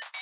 Thank you.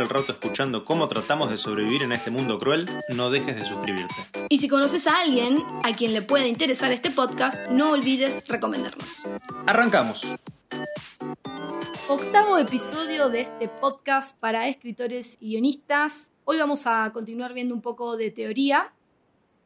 el rato escuchando cómo tratamos de sobrevivir en este mundo cruel, no dejes de suscribirte. Y si conoces a alguien a quien le pueda interesar este podcast, no olvides recomendarnos. Arrancamos. Octavo episodio de este podcast para escritores y guionistas. Hoy vamos a continuar viendo un poco de teoría.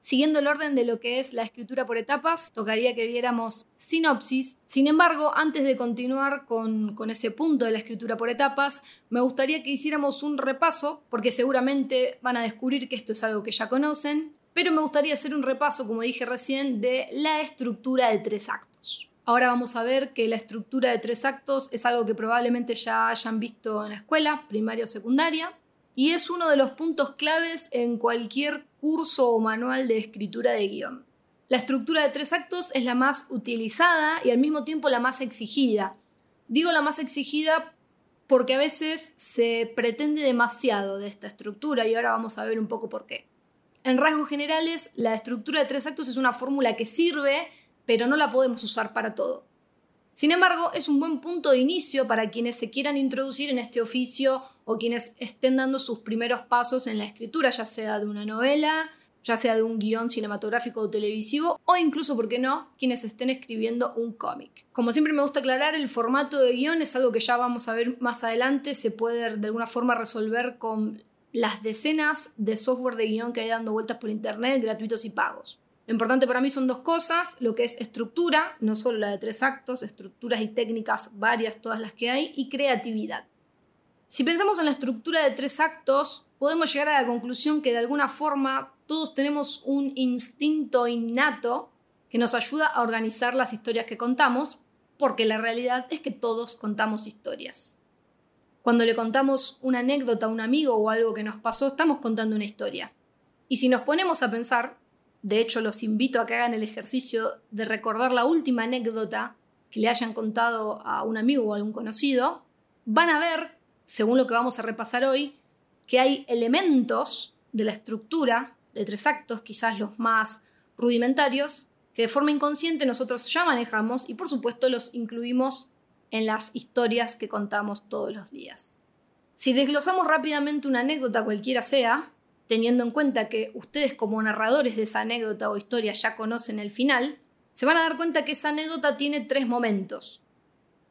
Siguiendo el orden de lo que es la escritura por etapas, tocaría que viéramos sinopsis. Sin embargo, antes de continuar con, con, ese punto de la escritura por etapas, me gustaría que hiciéramos un repaso, porque seguramente van a descubrir que esto es algo que ya conocen, pero me gustaría hacer un repaso, como dije recién, de la estructura de tres actos. Ahora vamos a ver que la estructura de tres actos es algo que probablemente ya hayan visto en la escuela, primaria o secundaria, y es uno de los puntos claves en cualquier curso o manual de escritura de guion. La estructura de tres actos es la más utilizada y al mismo tiempo la más exigida. Digo la más exigida porque a veces se pretende demasiado de esta estructura y ahora vamos a ver un poco por qué. En rasgos generales, la estructura de tres actos es una fórmula que sirve, pero no la podemos usar para todo. Sin embargo, es un buen punto de inicio para quienes se quieran introducir en este oficio o quienes estén dando sus primeros pasos en la escritura, ya sea de una novela, ya sea de un guion cinematográfico o televisivo, o incluso, ¿por qué no?, quienes estén escribiendo un cómic. Como siempre me gusta aclarar, el formato de guion es algo que ya vamos a ver más adelante, se puede de alguna forma resolver con las decenas de software de guion que hay dando vueltas por internet, gratuitos y pagos. Lo importante para mí son dos cosas, lo que es estructura, no solo la de tres actos, estructuras y técnicas varias, todas las que hay, y creatividad. Si pensamos en la estructura de tres actos, podemos llegar a la conclusión que de alguna forma todos tenemos un instinto innato que nos ayuda a organizar las historias que contamos, porque la realidad es que todos contamos historias. Cuando le contamos una anécdota a un amigo o algo que nos pasó, estamos contando una historia. Y si nos ponemos a pensar, de hecho, los invito a que hagan el ejercicio de recordar la última anécdota que le hayan contado a un amigo o a algún conocido. Van a ver, según lo que vamos a repasar hoy, que hay elementos de la estructura de tres actos, quizás los más rudimentarios, que de forma inconsciente nosotros ya manejamos y por supuesto los incluimos en las historias que contamos todos los días. Si desglosamos rápidamente una anécdota cualquiera sea, teniendo en cuenta que ustedes como narradores de esa anécdota o historia ya conocen el final, se van a dar cuenta que esa anécdota tiene tres momentos.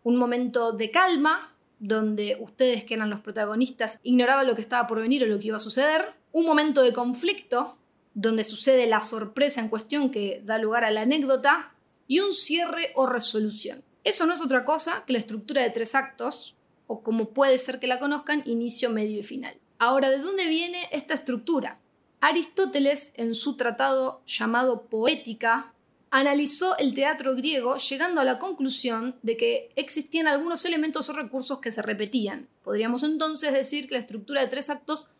Un momento de calma, donde ustedes que eran los protagonistas ignoraban lo que estaba por venir o lo que iba a suceder. Un momento de conflicto, donde sucede la sorpresa en cuestión que da lugar a la anécdota. Y un cierre o resolución. Eso no es otra cosa que la estructura de tres actos, o como puede ser que la conozcan, inicio, medio y final. Ahora, ¿de dónde viene esta estructura? Aristóteles, en su tratado llamado Poética, analizó el teatro griego llegando a la conclusión de que existían algunos elementos o recursos que se repetían. Podríamos entonces decir que la estructura de tres actos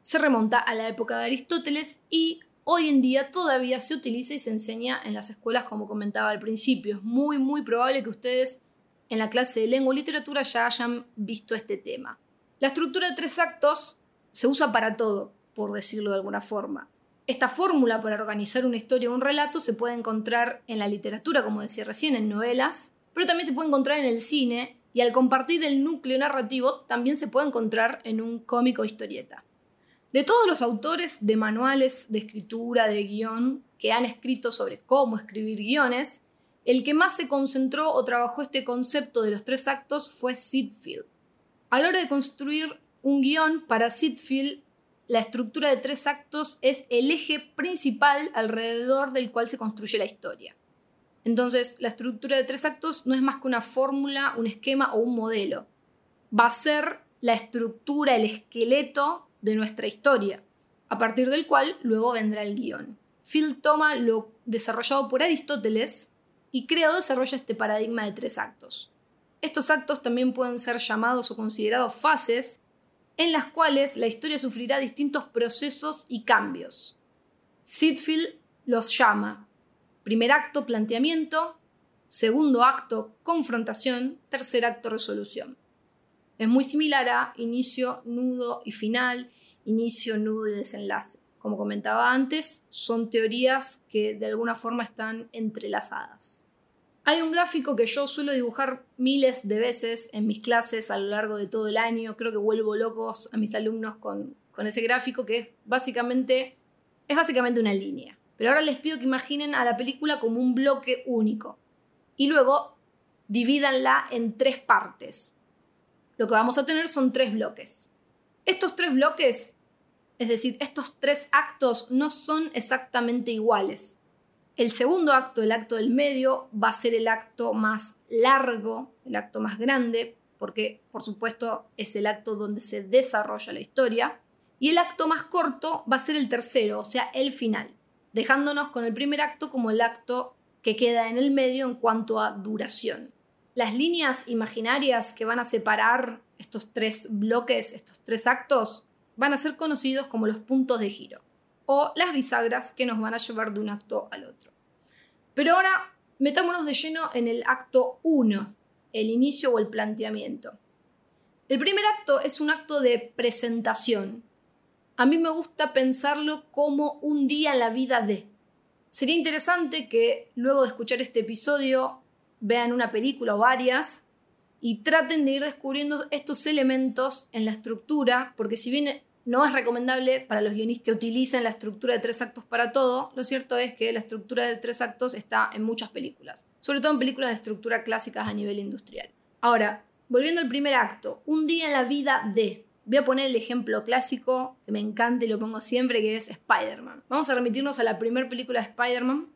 se remonta a la época de Aristóteles y hoy en día todavía se utiliza y se enseña en las escuelas como comentaba al principio. Es muy muy probable que ustedes en la clase de lengua y literatura ya hayan visto este tema. La estructura de tres actos se usa para todo, por decirlo de alguna forma. Esta fórmula para organizar una historia o un relato se puede encontrar en la literatura, como decía recién, en novelas, pero también se puede encontrar en el cine y al compartir el núcleo narrativo también se puede encontrar en un cómic o historieta. De todos los autores de manuales de escritura, de guion, que han escrito sobre cómo escribir guiones, el que más se concentró o trabajó este concepto de los tres actos fue Sid Field. A la hora de construir un guion para Sitfield, la estructura de tres actos es el eje principal alrededor del cual se construye la historia. Entonces, la estructura de tres actos no es más que una fórmula, un esquema o un modelo. Va a ser la estructura, el esqueleto de nuestra historia, a partir del cual luego vendrá el guion. Field toma lo desarrollado por Aristóteles y crea o desarrolla este paradigma de tres actos. Estos actos también pueden ser llamados o considerados fases en las cuales la historia sufrirá distintos procesos y cambios. Sidfield los llama primer acto planteamiento, segundo acto confrontación, tercer acto resolución. Es muy similar a inicio, nudo y final, inicio, nudo y desenlace. Como comentaba antes, son teorías que de alguna forma están entrelazadas. Hay un gráfico que yo suelo dibujar miles de veces en mis clases a lo largo de todo el año. Creo que vuelvo locos a mis alumnos con, ese gráfico que es básicamente, es básicamente una línea. Pero ahora les pido que imaginen a la película como un bloque único. Y luego divídanla en tres partes. Lo que vamos a tener son tres bloques. Estos tres bloques, es decir, estos tres actos no son exactamente iguales. El segundo acto, el acto del medio, va a ser el acto más largo, el acto más grande, porque por supuesto es el acto donde se desarrolla la historia. Y el acto más corto va a ser el tercero, o sea, el final, dejándonos con el primer acto como el acto que queda en el medio en cuanto a duración. Las líneas imaginarias que van a separar estos tres bloques, estos tres actos, van a ser conocidos como los puntos de giro o las bisagras que nos van a llevar de un acto al otro. Pero ahora metámonos de lleno en el acto 1, el inicio o el planteamiento. El primer acto es un acto de presentación. A mí me gusta pensarlo como un día en la vida de. Sería interesante que luego de escuchar este episodio vean una película o varias y traten de ir descubriendo estos elementos en la estructura, porque si bien no es recomendable para los guionistas que utilicen la estructura de tres actos para todo. Lo cierto es que la estructura de tres actos está en muchas películas, sobre todo en películas de estructura clásicas a nivel industrial. Ahora, volviendo al primer acto, un día en la vida de. Voy a poner el ejemplo clásico que me encanta y lo pongo siempre, que es Spider-Man. Vamos a remitirnos a la primera película de Spider-Man,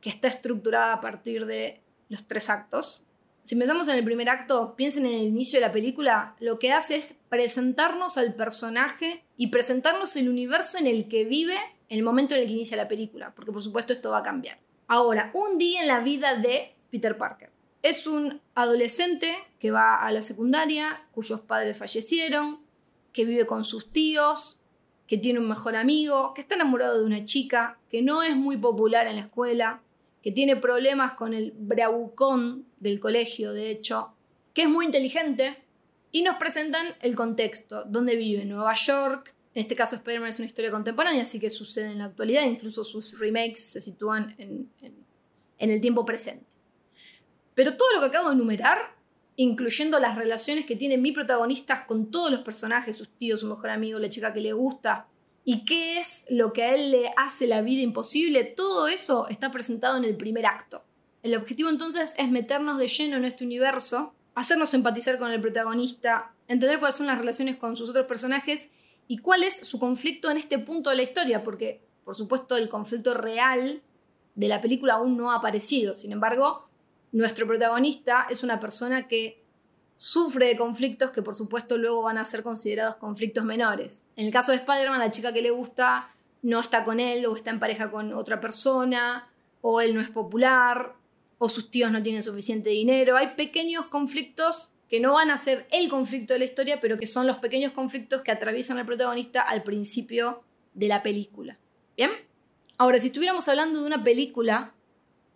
que está estructurada a partir de los tres actos, si empezamos en el primer acto, piensen en el inicio de la película, lo que hace es presentarnos al personaje y presentarnos el universo en el que vive en el momento en el que inicia la película, porque por supuesto esto va a cambiar. Ahora, un día en la vida de Peter Parker. Es un adolescente que va a la secundaria, cuyos padres fallecieron, que vive con sus tíos, que tiene un mejor amigo, que está enamorado de una chica, que no es muy popular en la escuela, que tiene problemas con el bravucón del colegio, de hecho, que es muy inteligente, y nos presentan el contexto, donde vive Nueva York, en este caso Spider-Man es una historia contemporánea, así que sucede en la actualidad, incluso sus remakes se sitúan en, en el tiempo presente. Pero todo lo que acabo de enumerar, incluyendo las relaciones que tiene mi protagonista con todos los personajes, sus tíos, su mejor amigo, la chica que le gusta, y qué es lo que a él le hace la vida imposible, todo eso está presentado en el primer acto. El objetivo entonces es meternos de lleno en este universo, hacernos empatizar con el protagonista, entender cuáles son las relaciones con sus otros personajes y cuál es su conflicto en este punto de la historia, porque por supuesto el conflicto real de la película aún no ha aparecido. Sin embargo, nuestro protagonista es una persona que sufre de conflictos que por supuesto luego van a ser considerados conflictos menores. En el caso de Spider-Man, la chica que le gusta no está con él o está en pareja con otra persona, o él no es popular, o sus tíos no tienen suficiente dinero. Hay pequeños conflictos que no van a ser el conflicto de la historia, pero que son los pequeños conflictos que atraviesan al protagonista al principio de la película. ¿Bien? Ahora, si estuviéramos hablando de una película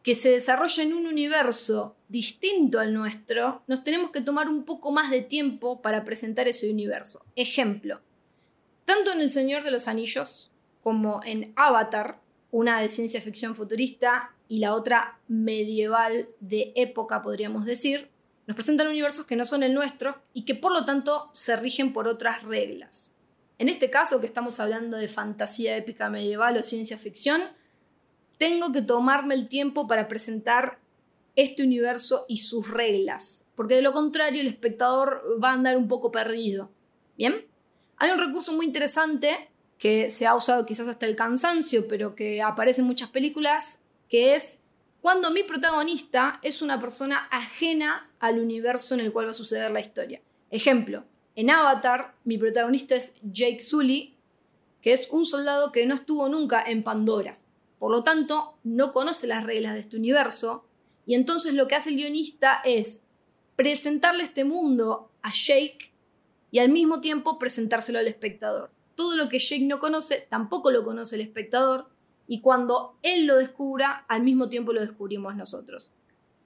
que se desarrolla en un universo distinto al nuestro, nos tenemos que tomar un poco más de tiempo para presentar ese universo. Ejemplo, tanto en El Señor de los Anillos como en Avatar, una de ciencia ficción futurista y la otra medieval de época, podríamos decir, nos presentan universos que no son el nuestro y que por lo tanto se rigen por otras reglas. En este caso, que estamos hablando de fantasía épica medieval o ciencia ficción, tengo que tomarme el tiempo para presentar este universo y sus reglas, porque de lo contrario el espectador va a andar un poco perdido. Bien, hay un recurso muy interesante que se ha usado quizás hasta el cansancio, pero que aparece en muchas películas, que es cuando mi protagonista es una persona ajena al universo en el cual va a suceder la historia. Ejemplo, en Avatar, mi protagonista es Jake Sully, que es un soldado que no estuvo nunca en Pandora. Por lo tanto, no conoce las reglas de este universo y entonces lo que hace el guionista es presentarle este mundo a Jake y al mismo tiempo presentárselo al espectador. Todo lo que Jake no conoce, tampoco lo conoce el espectador, y cuando él lo descubra, al mismo tiempo lo descubrimos nosotros.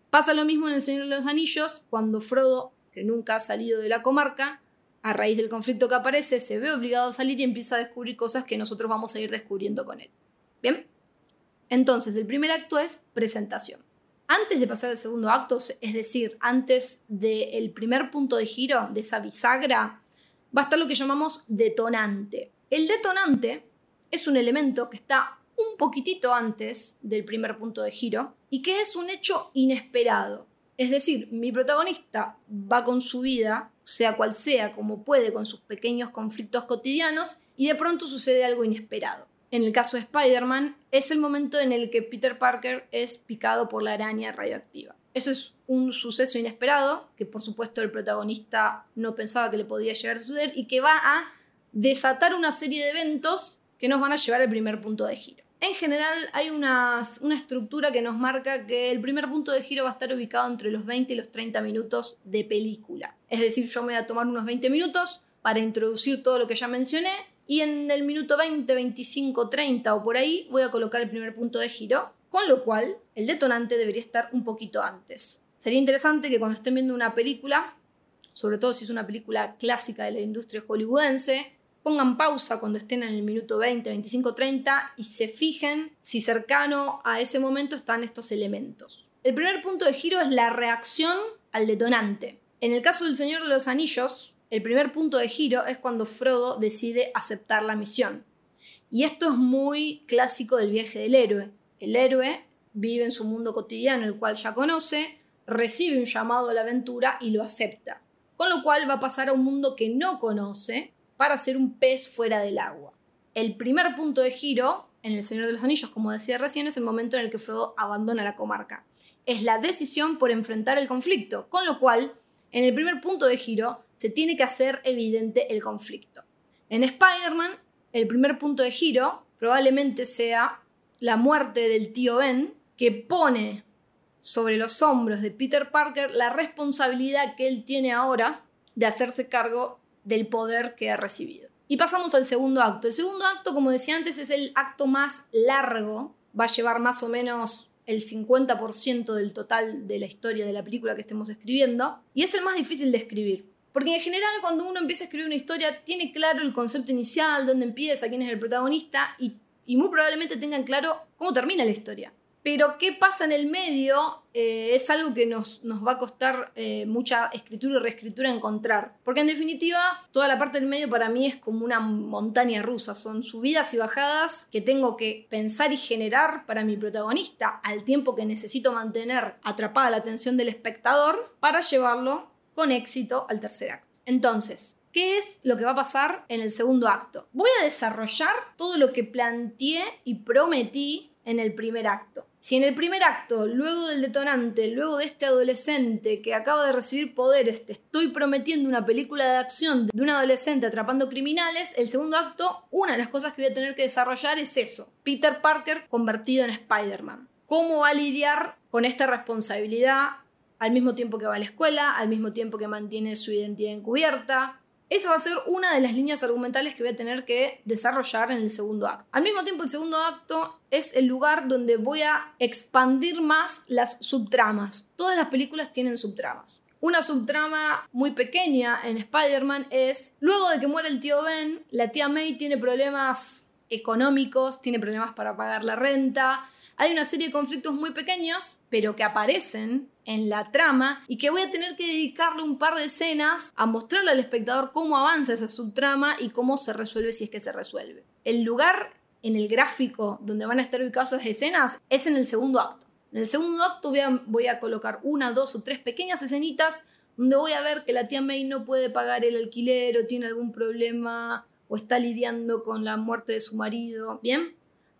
Pasa lo mismo en El Señor de los Anillos, cuando Frodo, que nunca ha salido de la comarca, a raíz del conflicto que aparece, se ve obligado a salir y empieza a descubrir cosas que nosotros vamos a ir descubriendo con él. ¿Bien? Entonces, el primer acto es presentación. Antes de pasar al segundo acto, es decir, antes del primer punto de giro, de esa bisagra, va a estar lo que llamamos detonante. El detonante es un elemento que está un poquitito antes del primer punto de giro y que es un hecho inesperado. Es decir, mi protagonista va con su vida, sea cual sea, como puede, con sus pequeños conflictos cotidianos, y de pronto sucede algo inesperado. En el caso de Spider-Man, es el momento en el que Peter Parker es picado por la araña radioactiva. Eso es un suceso inesperado, que por supuesto el protagonista no pensaba que le podía llegar a suceder, y que va a desatar una serie de eventos que nos van a llevar al primer punto de giro. En general hay una, estructura que nos marca que el primer punto de giro va a estar ubicado entre los 20 y los 30 minutos de película. Es decir, yo me voy a tomar unos 20 minutos para introducir todo lo que ya mencioné y en el minuto 20, 25, 30 o por ahí voy a colocar el primer punto de giro, con lo cual el detonante debería estar un poquito antes. Sería interesante que cuando estén viendo una película, sobre todo si es una película clásica de la industria hollywoodense, pongan pausa cuando estén en el minuto 20, 25, 30 y se fijen si cercano a ese momento están estos elementos. El primer punto de giro es la reacción al detonante. En el caso del Señor de los Anillos, el primer punto de giro es cuando Frodo decide aceptar la misión. Y esto es muy clásico del viaje del héroe. El héroe vive en su mundo cotidiano, el cual ya conoce, recibe un llamado a la aventura y lo acepta. Con lo cual va a pasar a un mundo que no conoce para ser un pez fuera del agua. El primer punto de giro en El Señor de los Anillos, como decía recién, es el momento en el que Frodo abandona la comarca. Es la decisión por enfrentar el conflicto, con lo cual, en el primer punto de giro, se tiene que hacer evidente el conflicto. En Spider-Man, el primer punto de giro probablemente sea la muerte del tío Ben, que pone sobre los hombros de Peter Parker la responsabilidad que él tiene ahora de hacerse cargo del poder que ha recibido. Y pasamos al segundo acto. El segundo acto, como decía antes, es el acto más largo. Va a llevar más o menos el 50% del total de la historia de la película que estemos escribiendo. Y es el más difícil de escribir. Porque en general cuando uno empieza a escribir una historia tiene claro el concepto inicial, dónde empieza, quién es el protagonista y, y muy probablemente tengan claro cómo termina la historia. Pero qué pasa en el medio eh, es algo que nos, va a costar eh, mucha escritura y reescritura encontrar. Porque en definitiva, toda la parte del medio para mí es como una montaña rusa. Son subidas y bajadas que tengo que pensar y generar para mi protagonista al tiempo que necesito mantener atrapada la atención del espectador para llevarlo con éxito al tercer acto. Entonces, ¿Qué es lo que va a pasar en el segundo acto? Voy a desarrollar todo lo que planteé y prometí en el primer acto. Si en el primer acto, luego del detonante, luego de este adolescente que acaba de recibir poderes, te estoy prometiendo una película de acción de un adolescente atrapando criminales, el segundo acto, una de las cosas que voy a tener que desarrollar es eso. Peter Parker convertido en Spider-Man. ¿Cómo va a lidiar con esta responsabilidad al mismo tiempo que va a la escuela, al mismo tiempo que mantiene su identidad encubierta? Esa va a ser una de las líneas argumentales que voy a tener que desarrollar en el segundo acto. Al mismo tiempo, el segundo acto es el lugar donde voy a expandir más las subtramas. Todas las películas tienen subtramas. Una subtrama muy pequeña en Spider-Man es, luego de que muere el tío Ben, la tía May tiene problemas económicos, tiene problemas para pagar la renta, hay una serie de conflictos muy pequeños, pero que aparecen en la trama y que voy a tener que dedicarle un par de escenas a mostrarle al espectador cómo avanza esa subtrama y cómo se resuelve si es que se resuelve. El lugar en el gráfico donde van a estar ubicadas esas escenas es en el segundo acto. En el segundo acto voy a, voy a colocar una, dos o tres pequeñas escenitas donde voy a ver que la tía May no puede pagar el alquiler o tiene algún problema o está lidiando con la muerte de su marido. Bien,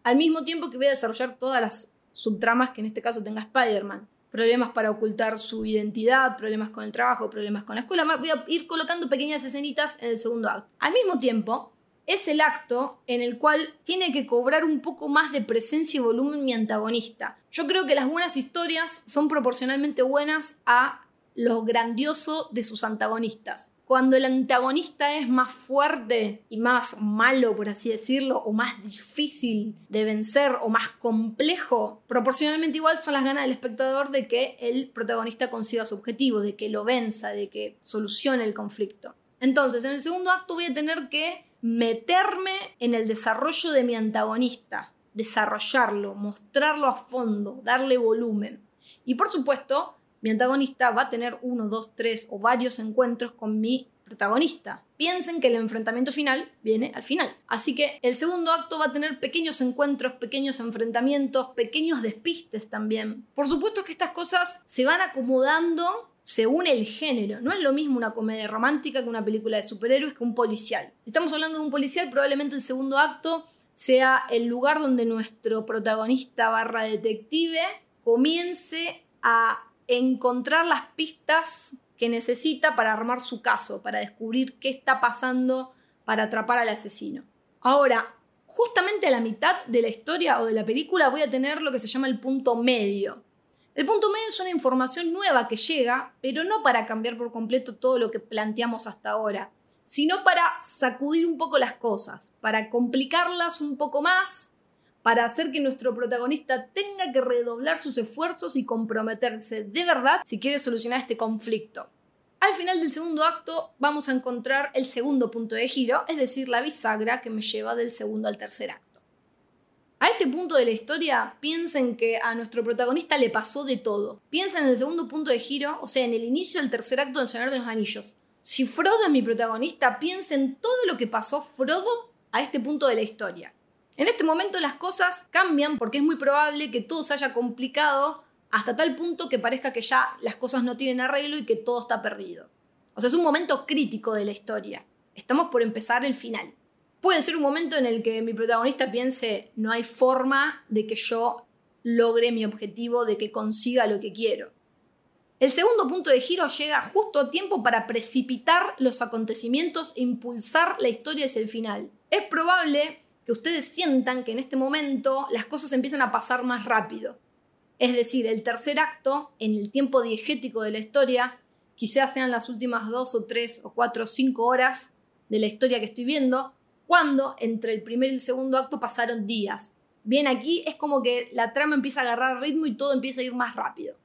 al mismo tiempo que voy a desarrollar todas las subtramas que en este caso tenga Spider-Man. Problemas para ocultar su identidad, problemas con el trabajo, problemas con la escuela. Voy a ir colocando pequeñas escenitas en el segundo acto. Al mismo tiempo, es el acto en el cual tiene que cobrar un poco más de presencia y volumen mi antagonista. Yo creo que las buenas historias son proporcionalmente buenas a lo grandioso de sus antagonistas. Cuando el antagonista es más fuerte y más malo, por así decirlo, o más difícil de vencer o más complejo, proporcionalmente igual son las ganas del espectador de que el protagonista consiga su objetivo, de que lo venza, de que solucione el conflicto. Entonces, en el segundo acto voy a tener que meterme en el desarrollo de mi antagonista, desarrollarlo, mostrarlo a fondo, darle volumen. Y por supuesto, mi antagonista va a tener uno, dos, tres o varios encuentros con mi protagonista. Piensen que el enfrentamiento final viene al final. Así que el segundo acto va a tener pequeños encuentros, pequeños enfrentamientos, pequeños despistes también. Por supuesto que estas cosas se van acomodando según el género. No es lo mismo una comedia romántica que una película de superhéroes que un policial. Si estamos hablando de un policial, probablemente el segundo acto sea el lugar donde nuestro protagonista barra detective comience a encontrar las pistas que necesita para armar su caso, para descubrir qué está pasando para atrapar al asesino. Ahora, justamente a la mitad de la historia o de la película voy a tener lo que se llama el punto medio. El punto medio es una información nueva que llega, pero no para cambiar por completo todo lo que planteamos hasta ahora, sino para sacudir un poco las cosas, para complicarlas un poco más para hacer que nuestro protagonista tenga que redoblar sus esfuerzos y comprometerse de verdad si quiere solucionar este conflicto. Al final del segundo acto vamos a encontrar el segundo punto de giro, es decir, la bisagra que me lleva del segundo al tercer acto. A este punto de la historia, piensen que a nuestro protagonista le pasó de todo. Piensen en el segundo punto de giro, o sea, en el inicio del tercer acto del Señor de los Anillos. Si Frodo es mi protagonista, piensen todo lo que pasó Frodo a este punto de la historia. En este momento las cosas cambian porque es muy probable que todo se haya complicado hasta tal punto que parezca que ya las cosas no tienen arreglo y que todo está perdido. O sea, es un momento crítico de la historia. Estamos por empezar el final. Puede ser un momento en el que mi protagonista piense, no hay forma de que yo logre mi objetivo, de que consiga lo que quiero. El segundo punto de giro llega justo a tiempo para precipitar los acontecimientos e impulsar la historia hacia el final. Es probable que ustedes sientan que en este momento las cosas empiezan a pasar más rápido. Es decir, el tercer acto, en el tiempo diegético de la historia, quizás sean las últimas dos o tres o cuatro o cinco horas de la historia que estoy viendo, cuando entre el primer y el segundo acto pasaron días. Bien, aquí es como que la trama empieza a agarrar ritmo y todo empieza a ir más rápido.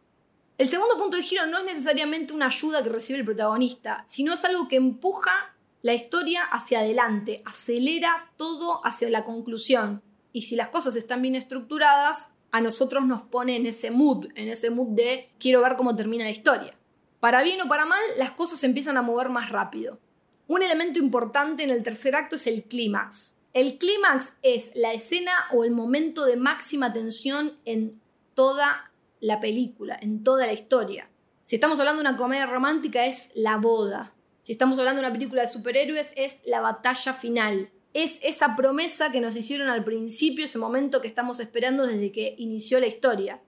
El segundo punto de giro no es necesariamente una ayuda que recibe el protagonista, sino es algo que empuja la historia hacia adelante, acelera todo hacia la conclusión. Y si las cosas están bien estructuradas, a nosotros nos pone en ese mood, en ese mood de quiero ver cómo termina la historia. Para bien o para mal, las cosas empiezan a mover más rápido. Un elemento importante en el tercer acto es el clímax. El clímax es la escena o el momento de máxima tensión en toda la película, en toda la historia. Si estamos hablando de una comedia romántica es la boda, si estamos hablando de una película de superhéroes, es la batalla final. Es esa promesa que nos hicieron al principio, ese momento que estamos esperando desde que inició la historia.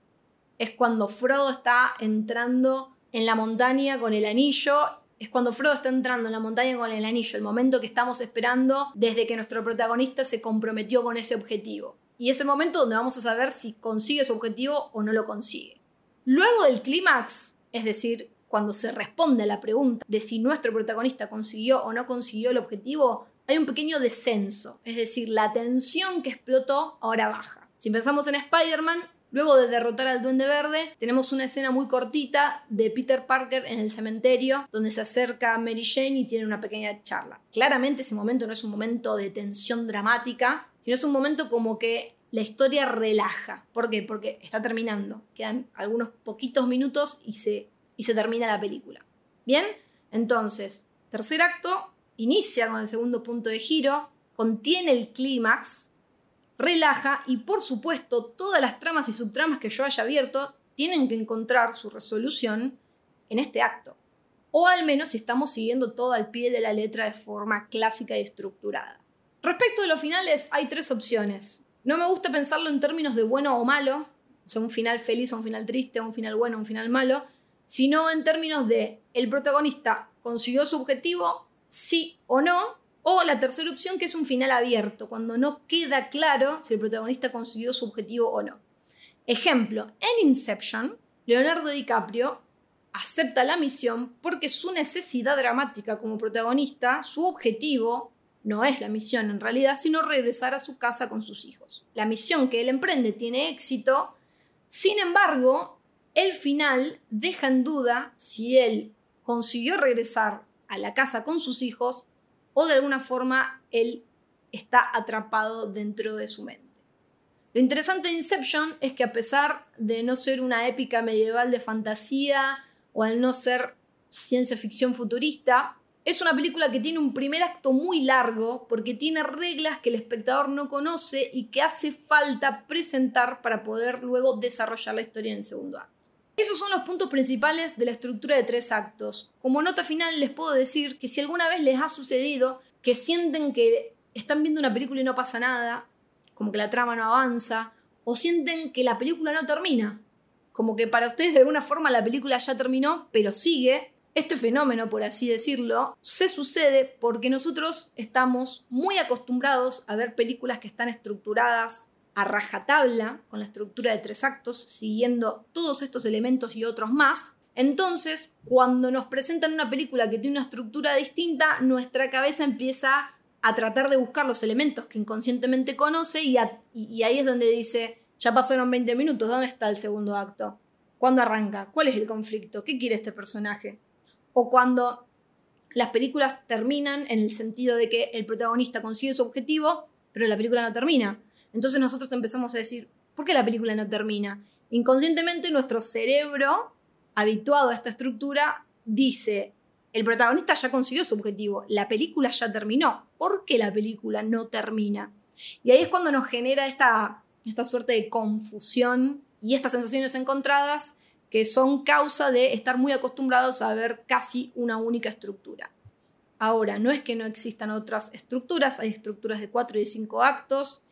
Es cuando Frodo está entrando en la montaña con el anillo. Es cuando Frodo está entrando en la montaña con el anillo, el momento que estamos esperando desde que nuestro protagonista se comprometió con ese objetivo. Y es el momento donde vamos a saber si consigue su objetivo o no lo consigue. Luego del clímax, es decir, cuando se responde a la pregunta de si nuestro protagonista consiguió o no consiguió el objetivo, hay un pequeño descenso, es decir, la tensión que explotó ahora baja. Si pensamos en Spider-Man, luego de derrotar al Duende Verde, tenemos una escena muy cortita de Peter Parker en el cementerio, donde se acerca a Mary Jane y tiene una pequeña charla. Claramente ese momento no es un momento de tensión dramática, sino es un momento como que la historia relaja. ¿Por qué? Porque está terminando. Quedan algunos poquitos minutos y se y se termina la película. Bien, entonces, tercer acto inicia con el segundo punto de giro, contiene el clímax, relaja y por supuesto todas las tramas y subtramas que yo haya abierto tienen que encontrar su resolución en este acto. O al menos si estamos siguiendo todo al pie de la letra de forma clásica y estructurada. Respecto de los finales, hay tres opciones. No me gusta pensarlo en términos de bueno o malo, o sea, un final feliz o un final triste, un final bueno un final malo, sino en términos de el protagonista consiguió su objetivo, sí o no, o la tercera opción que es un final abierto, cuando no queda claro si el protagonista consiguió su objetivo o no. Ejemplo, en Inception, Leonardo DiCaprio acepta la misión porque su necesidad dramática como protagonista, su objetivo, no es la misión en realidad, sino regresar a su casa con sus hijos. La misión que él emprende tiene éxito, sin embargo, el final deja en duda si él consiguió regresar a la casa con sus hijos o de alguna forma él está atrapado dentro de su mente. Lo interesante de Inception es que a pesar de no ser una épica medieval de fantasía o al no ser ciencia ficción futurista, es una película que tiene un primer acto muy largo porque tiene reglas que el espectador no conoce y que hace falta presentar para poder luego desarrollar la historia en el segundo acto. Esos son los puntos principales de la estructura de tres actos. Como nota final les puedo decir que si alguna vez les ha sucedido que sienten que están viendo una película y no pasa nada, como que la trama no avanza, o sienten que la película no termina, como que para ustedes de alguna forma la película ya terminó, pero sigue, este fenómeno, por así decirlo, se sucede porque nosotros estamos muy acostumbrados a ver películas que están estructuradas a rajatabla, con la estructura de tres actos, siguiendo todos estos elementos y otros más. Entonces, cuando nos presentan una película que tiene una estructura distinta, nuestra cabeza empieza a tratar de buscar los elementos que inconscientemente conoce y, y ahí es donde dice, ya pasaron 20 minutos, ¿dónde está el segundo acto? ¿Cuándo arranca? ¿Cuál es el conflicto? ¿Qué quiere este personaje? O cuando las películas terminan en el sentido de que el protagonista consigue su objetivo, pero la película no termina. Entonces nosotros empezamos a decir, ¿por qué la película no termina? Inconscientemente nuestro cerebro, habituado a esta estructura, dice, el protagonista ya consiguió su objetivo, la película ya terminó. ¿Por qué la película no termina? Y ahí es cuando nos genera esta, esta suerte de confusión y estas sensaciones encontradas que son causa de estar muy acostumbrados a ver casi una única estructura. Ahora, no es que no existan otras estructuras, hay estructuras de cuatro y de cinco actos,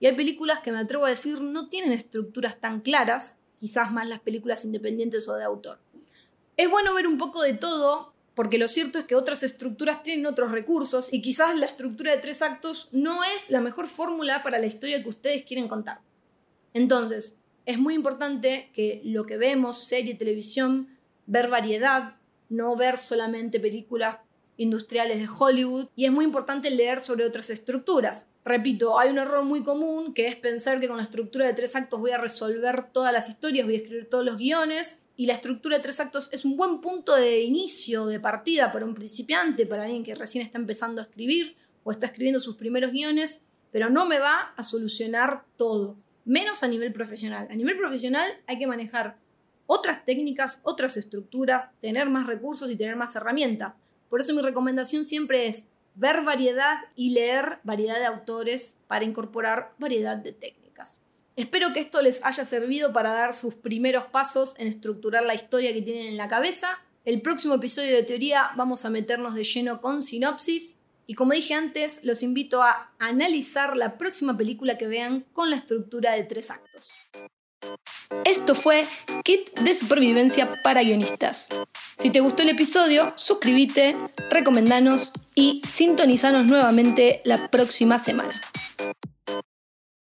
y hay películas que me atrevo a decir no tienen estructuras tan claras, quizás más las películas independientes o de autor. Es bueno ver un poco de todo porque lo cierto es que otras estructuras tienen otros recursos y quizás la estructura de tres actos no es la mejor fórmula para la historia que ustedes quieren contar. Entonces, es muy importante que lo que vemos, serie, televisión, ver variedad, no ver solamente películas industriales de Hollywood y es muy importante leer sobre otras estructuras. Repito, hay un error muy común que es pensar que con la estructura de tres actos voy a resolver todas las historias, voy a escribir todos los guiones y la estructura de tres actos es un buen punto de inicio, de partida para un principiante, para alguien que recién está empezando a escribir o está escribiendo sus primeros guiones, pero no me va a solucionar todo, menos a nivel profesional. A nivel profesional hay que manejar otras técnicas, otras estructuras, tener más recursos y tener más herramientas. Por eso mi recomendación siempre es ver variedad y leer variedad de autores para incorporar variedad de técnicas. Espero que esto les haya servido para dar sus primeros pasos en estructurar la historia que tienen en la cabeza. El próximo episodio de teoría vamos a meternos de lleno con sinopsis y como dije antes, los invito a analizar la próxima película que vean con la estructura de tres actos. Esto fue Kit de Supervivencia para Guionistas. Si te gustó el episodio, suscríbete, recomendanos y sintonizanos nuevamente la próxima semana.